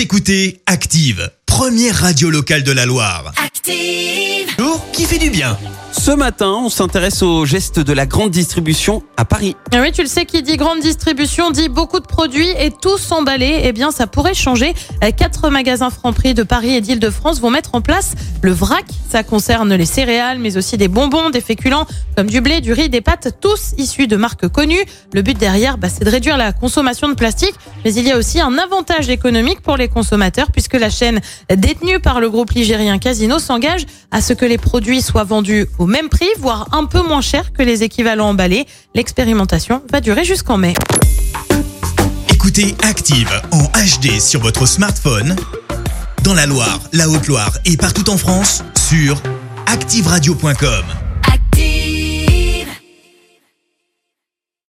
Vous écoutez Active, première radio locale de la Loire. Active. Bonjour, qui fait du bien Ce matin, on s'intéresse aux gestes de la grande distribution à Paris. Ah Oui, tu le sais, qui dit grande distribution dit beaucoup de produits et tous emballés. Eh bien, ça pourrait changer. Euh, Quatre magasins Franprix de Paris et d'Île-de-France vont mettre en place le vrac. Ça concerne les céréales, mais aussi des bonbons, des féculents, comme du blé, du riz, des pâtes, tous issus de marques connues. Le but derrière, bah, c'est de réduire la consommation de plastique, mais il y a aussi un avantage économique pour les consommateurs, puisque la chaîne détenue par le groupe ligérien Casino s'engage à ce que les produits soient vendus au même prix, voire un peu moins cher que les équivalents emballés. L'expérimentation va durer jusqu'en mai. Écoutez Active en HD sur votre smartphone, dans la Loire, la Haute-Loire et partout en France, sur activeradio.com.